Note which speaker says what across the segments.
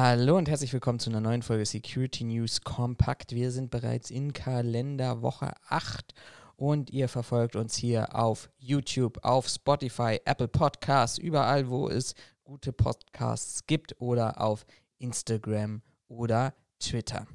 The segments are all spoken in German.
Speaker 1: Hallo und herzlich willkommen zu einer neuen Folge Security News Compact. Wir sind bereits in Kalenderwoche 8 und ihr verfolgt uns hier auf YouTube, auf Spotify, Apple Podcasts, überall, wo es gute Podcasts gibt oder auf Instagram oder Twitter.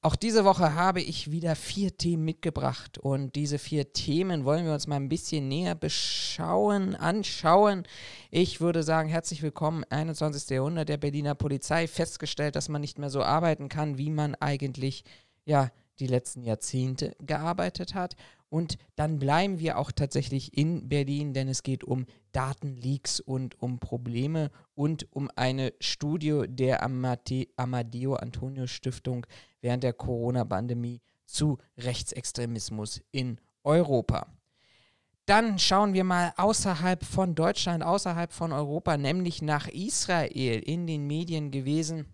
Speaker 1: Auch diese Woche habe ich wieder vier Themen mitgebracht und diese vier Themen wollen wir uns mal ein bisschen näher beschauen, anschauen. Ich würde sagen, herzlich willkommen, 21. Jahrhundert der Berliner Polizei. Festgestellt, dass man nicht mehr so arbeiten kann, wie man eigentlich ja die letzten Jahrzehnte gearbeitet hat. Und dann bleiben wir auch tatsächlich in Berlin, denn es geht um Datenleaks und um Probleme und um eine Studie der Amadeo Antonio Stiftung während der Corona-Pandemie zu Rechtsextremismus in Europa. Dann schauen wir mal außerhalb von Deutschland, außerhalb von Europa, nämlich nach Israel in den Medien gewesen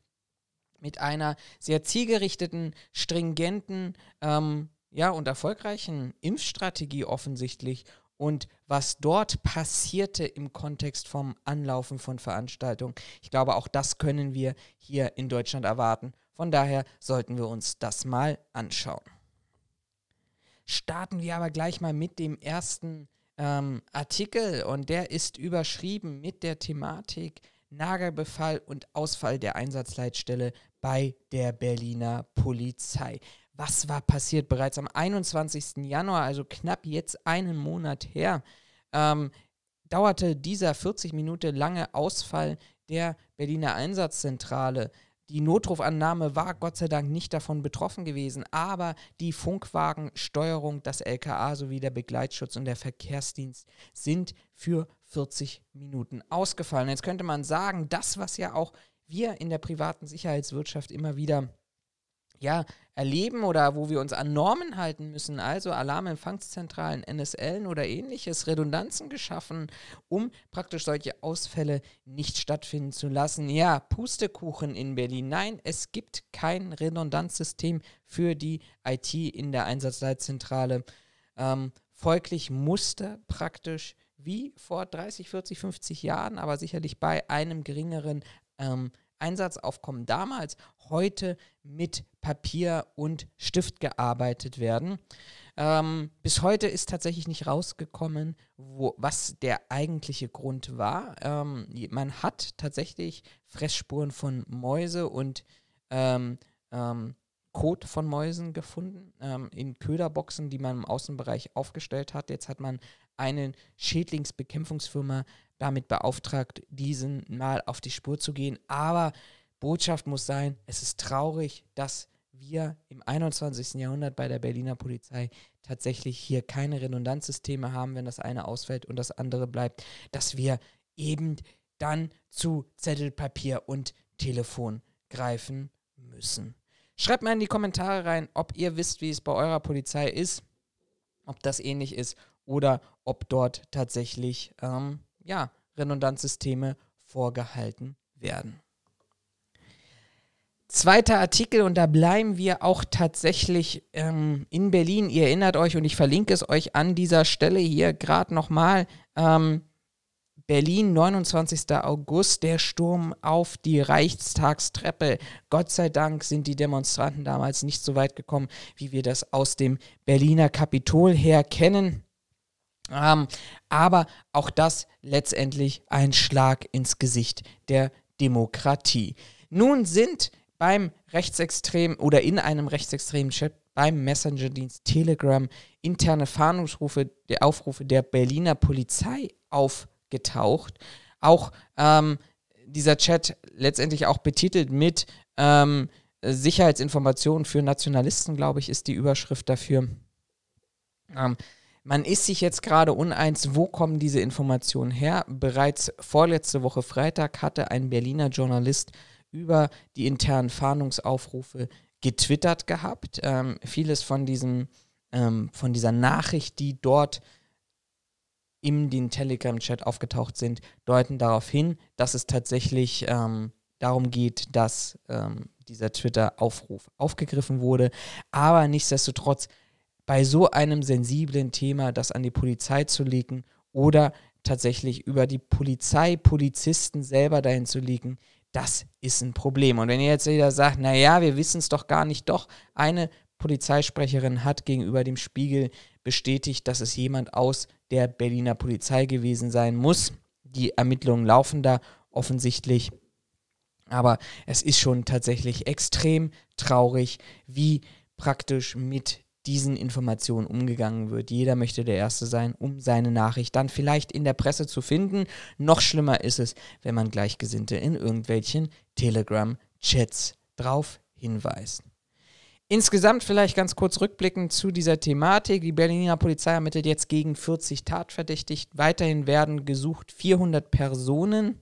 Speaker 1: mit einer sehr zielgerichteten, stringenten ähm, ja, und erfolgreichen Impfstrategie offensichtlich und was dort passierte im Kontext vom Anlaufen von Veranstaltungen. Ich glaube, auch das können wir hier in Deutschland erwarten. Von daher sollten wir uns das mal anschauen. Starten wir aber gleich mal mit dem ersten ähm, Artikel und der ist überschrieben mit der Thematik Nagelbefall und Ausfall der Einsatzleitstelle bei der Berliner Polizei was war passiert? Bereits am 21. Januar, also knapp jetzt einen Monat her, ähm, dauerte dieser 40 Minuten lange Ausfall der Berliner Einsatzzentrale. Die Notrufannahme war Gott sei Dank nicht davon betroffen gewesen, aber die Funkwagensteuerung, das LKA sowie der Begleitschutz und der Verkehrsdienst sind für 40 Minuten ausgefallen. Jetzt könnte man sagen, das, was ja auch wir in der privaten Sicherheitswirtschaft immer wieder ja, erleben oder wo wir uns an Normen halten müssen, also Alarmempfangszentralen, NSLen oder ähnliches, Redundanzen geschaffen, um praktisch solche Ausfälle nicht stattfinden zu lassen. Ja, Pustekuchen in Berlin. Nein, es gibt kein Redundanzsystem für die IT in der Einsatzleitzentrale. Ähm, folglich musste praktisch wie vor 30, 40, 50 Jahren, aber sicherlich bei einem geringeren ähm, Einsatzaufkommen damals heute mit Papier und Stift gearbeitet werden. Ähm, bis heute ist tatsächlich nicht rausgekommen, wo, was der eigentliche Grund war. Ähm, man hat tatsächlich Fressspuren von Mäuse und ähm, ähm Kot von Mäusen gefunden ähm, in Köderboxen, die man im Außenbereich aufgestellt hat. Jetzt hat man eine Schädlingsbekämpfungsfirma damit beauftragt, diesen mal auf die Spur zu gehen. Aber Botschaft muss sein, es ist traurig, dass wir im 21. Jahrhundert bei der Berliner Polizei tatsächlich hier keine Redundanzsysteme haben, wenn das eine ausfällt und das andere bleibt, dass wir eben dann zu Zettel, Papier und Telefon greifen müssen. Schreibt mal in die Kommentare rein, ob ihr wisst, wie es bei eurer Polizei ist, ob das ähnlich ist oder ob dort tatsächlich ähm, ja, Redundanzsysteme vorgehalten werden. Zweiter Artikel, und da bleiben wir auch tatsächlich ähm, in Berlin. Ihr erinnert euch, und ich verlinke es euch an dieser Stelle hier gerade nochmal. Ähm, Berlin, 29. August, der Sturm auf die Reichstagstreppe. Gott sei Dank sind die Demonstranten damals nicht so weit gekommen, wie wir das aus dem Berliner Kapitol her kennen. Ähm, aber auch das letztendlich ein Schlag ins Gesicht der Demokratie. Nun sind beim rechtsextremen oder in einem rechtsextremen Chat beim Messenger-Dienst Telegram interne Fahndungsrufe, der Aufrufe der Berliner Polizei aufgetaucht. Auch ähm, dieser Chat letztendlich auch betitelt mit ähm, Sicherheitsinformationen für Nationalisten, glaube ich, ist die Überschrift dafür. Ähm, man ist sich jetzt gerade uneins, wo kommen diese Informationen her. Bereits vorletzte Woche Freitag hatte ein Berliner Journalist über die internen Fahndungsaufrufe getwittert gehabt. Ähm, vieles von diesem, ähm, von dieser Nachricht, die dort in den Telegram-Chat aufgetaucht sind, deuten darauf hin, dass es tatsächlich ähm, darum geht, dass ähm, dieser Twitter-Aufruf aufgegriffen wurde. Aber nichtsdestotrotz bei so einem sensiblen Thema das an die Polizei zu legen oder tatsächlich über die Polizei, Polizisten selber dahin zu legen, das ist ein Problem. Und wenn ihr jetzt wieder sagt, naja, wir wissen es doch gar nicht, doch, eine Polizeisprecherin hat gegenüber dem Spiegel bestätigt, dass es jemand aus der Berliner Polizei gewesen sein muss. Die Ermittlungen laufen da offensichtlich. Aber es ist schon tatsächlich extrem traurig, wie praktisch mit diesen Informationen umgegangen wird. Jeder möchte der Erste sein, um seine Nachricht dann vielleicht in der Presse zu finden. Noch schlimmer ist es, wenn man Gleichgesinnte in irgendwelchen Telegram-Chats drauf hinweist. Insgesamt vielleicht ganz kurz rückblickend zu dieser Thematik. Die Berliner Polizei ermittelt jetzt gegen 40 Tatverdächtigt. Weiterhin werden gesucht 400 Personen.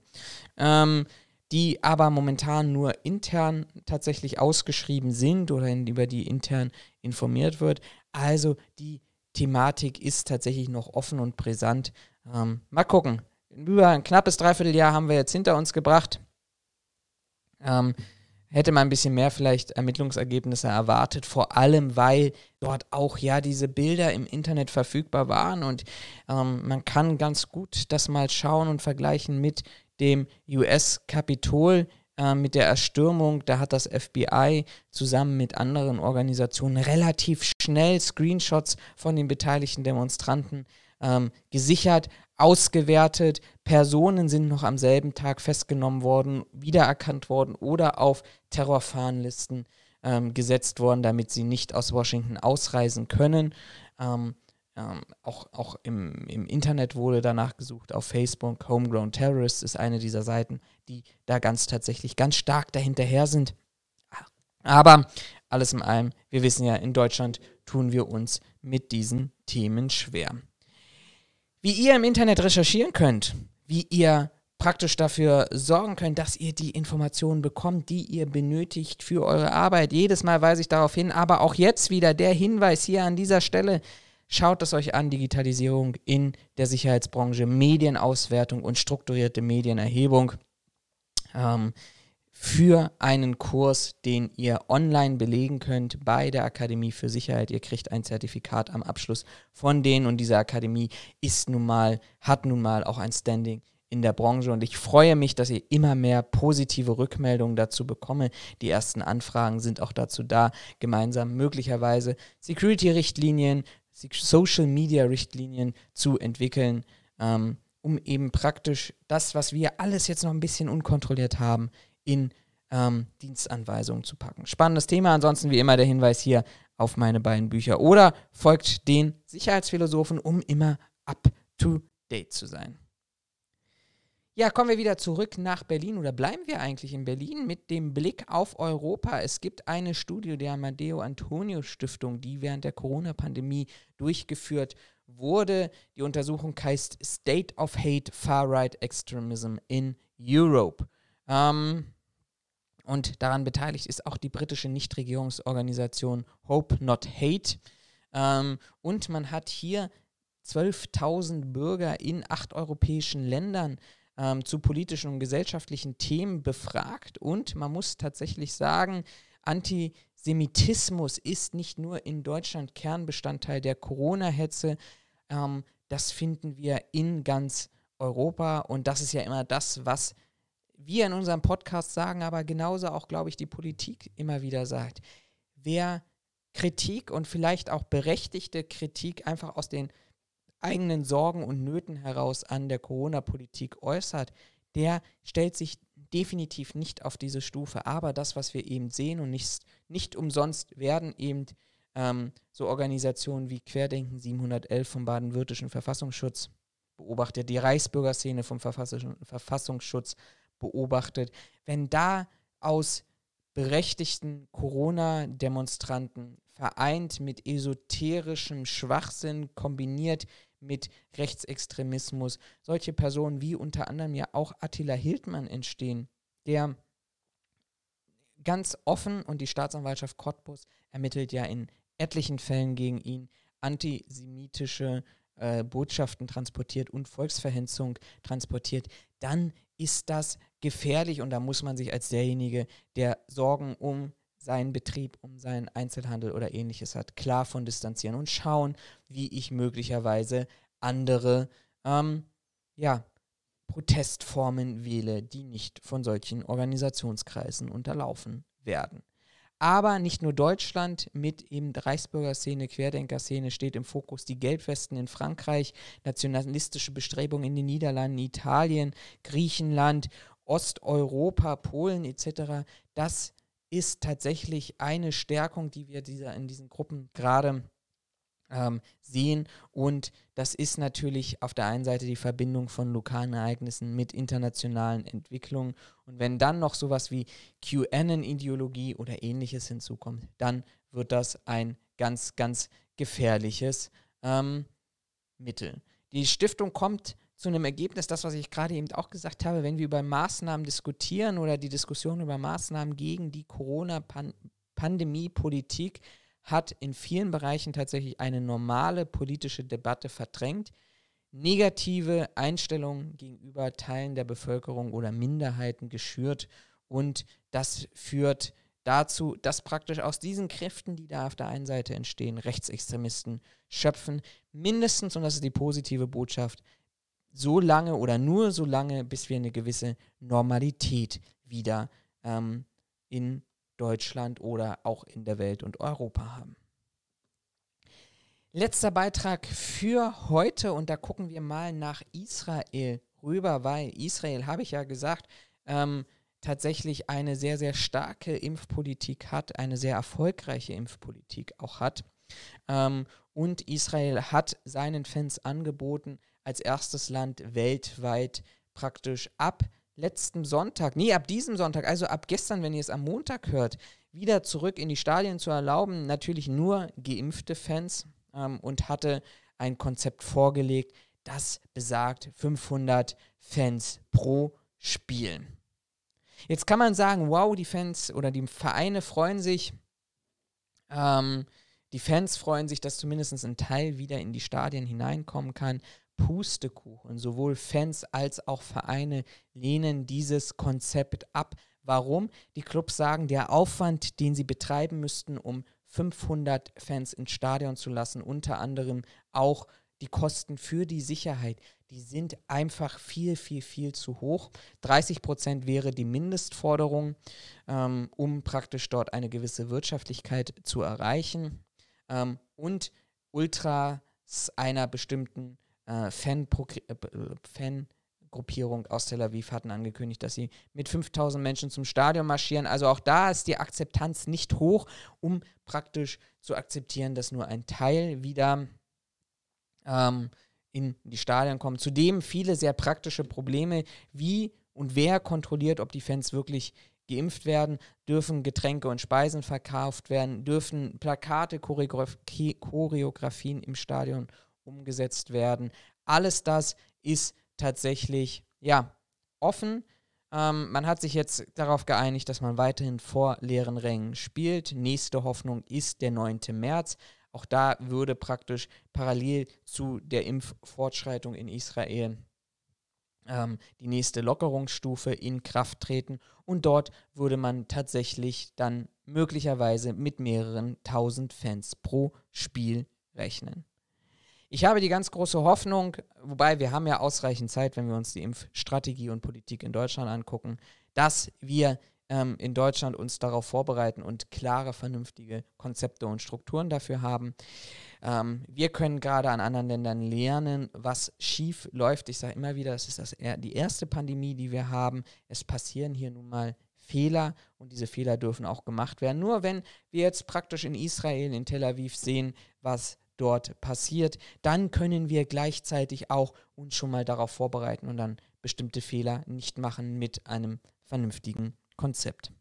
Speaker 1: Ähm, die aber momentan nur intern tatsächlich ausgeschrieben sind oder in, über die intern informiert wird. Also die Thematik ist tatsächlich noch offen und brisant. Ähm, mal gucken. Über ein knappes Dreivierteljahr haben wir jetzt hinter uns gebracht. Ähm, hätte man ein bisschen mehr vielleicht Ermittlungsergebnisse erwartet, vor allem weil dort auch ja diese Bilder im Internet verfügbar waren und ähm, man kann ganz gut das mal schauen und vergleichen mit dem US-Kapitol äh, mit der Erstürmung, da hat das FBI zusammen mit anderen Organisationen relativ schnell Screenshots von den beteiligten Demonstranten ähm, gesichert, ausgewertet. Personen sind noch am selben Tag festgenommen worden, wiedererkannt worden oder auf Terrorfahnenlisten ähm, gesetzt worden, damit sie nicht aus Washington ausreisen können. Ähm, ähm, auch auch im, im Internet wurde danach gesucht, auf Facebook. Homegrown Terrorists ist eine dieser Seiten, die da ganz tatsächlich ganz stark dahinterher sind. Aber alles in allem, wir wissen ja, in Deutschland tun wir uns mit diesen Themen schwer. Wie ihr im Internet recherchieren könnt, wie ihr praktisch dafür sorgen könnt, dass ihr die Informationen bekommt, die ihr benötigt für eure Arbeit. Jedes Mal weise ich darauf hin, aber auch jetzt wieder der Hinweis hier an dieser Stelle. Schaut es euch an, Digitalisierung in der Sicherheitsbranche, Medienauswertung und strukturierte Medienerhebung ähm, für einen Kurs, den ihr online belegen könnt bei der Akademie für Sicherheit. Ihr kriegt ein Zertifikat am Abschluss von denen und diese Akademie ist nun mal, hat nun mal auch ein Standing in der Branche und ich freue mich, dass ihr immer mehr positive Rückmeldungen dazu bekomme. Die ersten Anfragen sind auch dazu da, gemeinsam möglicherweise Security-Richtlinien Social-Media-Richtlinien zu entwickeln, ähm, um eben praktisch das, was wir alles jetzt noch ein bisschen unkontrolliert haben, in ähm, Dienstanweisungen zu packen. Spannendes Thema. Ansonsten wie immer der Hinweis hier auf meine beiden Bücher oder folgt den Sicherheitsphilosophen, um immer up-to-date zu sein. Ja, kommen wir wieder zurück nach Berlin oder bleiben wir eigentlich in Berlin mit dem Blick auf Europa. Es gibt eine Studie der Amadeo Antonio Stiftung, die während der Corona-Pandemie durchgeführt wurde. Die Untersuchung heißt State of Hate Far-Right Extremism in Europe. Ähm, und daran beteiligt ist auch die britische Nichtregierungsorganisation Hope Not Hate. Ähm, und man hat hier 12.000 Bürger in acht europäischen Ländern ähm, zu politischen und gesellschaftlichen Themen befragt. Und man muss tatsächlich sagen, Antisemitismus ist nicht nur in Deutschland Kernbestandteil der Corona-Hetze. Ähm, das finden wir in ganz Europa. Und das ist ja immer das, was wir in unserem Podcast sagen, aber genauso auch, glaube ich, die Politik immer wieder sagt. Wer Kritik und vielleicht auch berechtigte Kritik einfach aus den eigenen Sorgen und Nöten heraus an der Corona-Politik äußert, der stellt sich definitiv nicht auf diese Stufe. Aber das, was wir eben sehen und nicht, nicht umsonst werden eben ähm, so Organisationen wie Querdenken 711 vom Baden-Württischen Verfassungsschutz beobachtet, die Reichsbürgerszene vom Verfassungsschutz beobachtet. Wenn da aus berechtigten Corona-Demonstranten vereint mit esoterischem Schwachsinn kombiniert mit Rechtsextremismus. Solche Personen wie unter anderem ja auch Attila Hildmann entstehen, der ganz offen und die Staatsanwaltschaft Cottbus ermittelt ja in etlichen Fällen gegen ihn antisemitische äh, Botschaften transportiert und Volksverhetzung transportiert, dann ist das gefährlich und da muss man sich als derjenige, der Sorgen um seinen Betrieb, um seinen Einzelhandel oder ähnliches hat, klar von distanzieren und schauen, wie ich möglicherweise andere, ähm, ja, Protestformen wähle, die nicht von solchen Organisationskreisen unterlaufen werden. Aber nicht nur Deutschland mit eben Reichsbürgerszene, Querdenkerszene steht im Fokus. Die Gelbwesten in Frankreich, nationalistische Bestrebungen in den Niederlanden, Italien, Griechenland, Osteuropa, Polen etc. Das ist tatsächlich eine Stärkung, die wir dieser, in diesen Gruppen gerade ähm, sehen. Und das ist natürlich auf der einen Seite die Verbindung von lokalen Ereignissen mit internationalen Entwicklungen. Und wenn dann noch sowas wie QAnon-Ideologie oder ähnliches hinzukommt, dann wird das ein ganz, ganz gefährliches ähm, Mittel. Die Stiftung kommt zu einem Ergebnis, das, was ich gerade eben auch gesagt habe, wenn wir über Maßnahmen diskutieren oder die Diskussion über Maßnahmen gegen die Corona-Pandemie-Politik, hat in vielen Bereichen tatsächlich eine normale politische Debatte verdrängt. Negative Einstellungen gegenüber Teilen der Bevölkerung oder Minderheiten geschürt und das führt dazu, dass praktisch aus diesen Kräften, die da auf der einen Seite entstehen, Rechtsextremisten schöpfen, mindestens, und das ist die positive Botschaft, so lange oder nur so lange, bis wir eine gewisse Normalität wieder ähm, in Deutschland oder auch in der Welt und Europa haben. Letzter Beitrag für heute und da gucken wir mal nach Israel rüber, weil Israel, habe ich ja gesagt, ähm, tatsächlich eine sehr, sehr starke Impfpolitik hat, eine sehr erfolgreiche Impfpolitik auch hat. Ähm, und Israel hat seinen Fans angeboten, als erstes Land weltweit praktisch ab letzten Sonntag, nee, ab diesem Sonntag, also ab gestern, wenn ihr es am Montag hört, wieder zurück in die Stadien zu erlauben. Natürlich nur geimpfte Fans ähm, und hatte ein Konzept vorgelegt, das besagt 500 Fans pro Spiel. Jetzt kann man sagen, wow, die Fans oder die Vereine freuen sich. Ähm, die Fans freuen sich, dass zumindest ein Teil wieder in die Stadien hineinkommen kann. Pustekuchen. Sowohl Fans als auch Vereine lehnen dieses Konzept ab. Warum? Die Clubs sagen, der Aufwand, den sie betreiben müssten, um 500 Fans ins Stadion zu lassen, unter anderem auch die Kosten für die Sicherheit, die sind einfach viel, viel, viel zu hoch. 30 Prozent wäre die Mindestforderung, ähm, um praktisch dort eine gewisse Wirtschaftlichkeit zu erreichen. Ähm, und Ultras einer bestimmten äh, Fangruppierung aus Tel Aviv hatten angekündigt, dass sie mit 5000 Menschen zum Stadion marschieren. Also auch da ist die Akzeptanz nicht hoch, um praktisch zu akzeptieren, dass nur ein Teil wieder ähm, in die Stadien kommt. Zudem viele sehr praktische Probleme, wie und wer kontrolliert, ob die Fans wirklich geimpft werden, dürfen Getränke und Speisen verkauft werden, dürfen Plakate, Choreografien im Stadion umgesetzt werden. Alles das ist tatsächlich ja offen. Ähm, man hat sich jetzt darauf geeinigt, dass man weiterhin vor leeren Rängen spielt. Nächste Hoffnung ist der 9. März. Auch da würde praktisch parallel zu der Impffortschreitung in Israel ähm, die nächste Lockerungsstufe in Kraft treten und dort würde man tatsächlich dann möglicherweise mit mehreren tausend Fans pro Spiel rechnen. Ich habe die ganz große Hoffnung, wobei wir haben ja ausreichend Zeit, wenn wir uns die Impfstrategie und Politik in Deutschland angucken, dass wir ähm, in Deutschland uns darauf vorbereiten und klare, vernünftige Konzepte und Strukturen dafür haben. Ähm, wir können gerade an anderen Ländern lernen, was schief läuft. Ich sage immer wieder, das ist das, die erste Pandemie, die wir haben. Es passieren hier nun mal Fehler und diese Fehler dürfen auch gemacht werden. Nur wenn wir jetzt praktisch in Israel, in Tel Aviv sehen, was dort passiert, dann können wir gleichzeitig auch uns schon mal darauf vorbereiten und dann bestimmte Fehler nicht machen mit einem vernünftigen Konzept.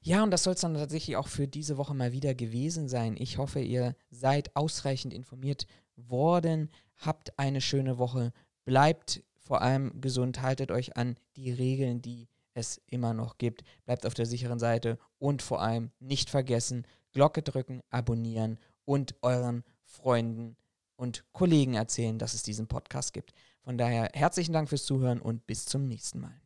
Speaker 1: Ja, und das soll es dann tatsächlich auch für diese Woche mal wieder gewesen sein. Ich hoffe, ihr seid ausreichend informiert worden, habt eine schöne Woche, bleibt vor allem gesund, haltet euch an die Regeln, die es immer noch gibt, bleibt auf der sicheren Seite und vor allem nicht vergessen, Glocke drücken, abonnieren und euren Freunden und Kollegen erzählen, dass es diesen Podcast gibt. Von daher herzlichen Dank fürs Zuhören und bis zum nächsten Mal.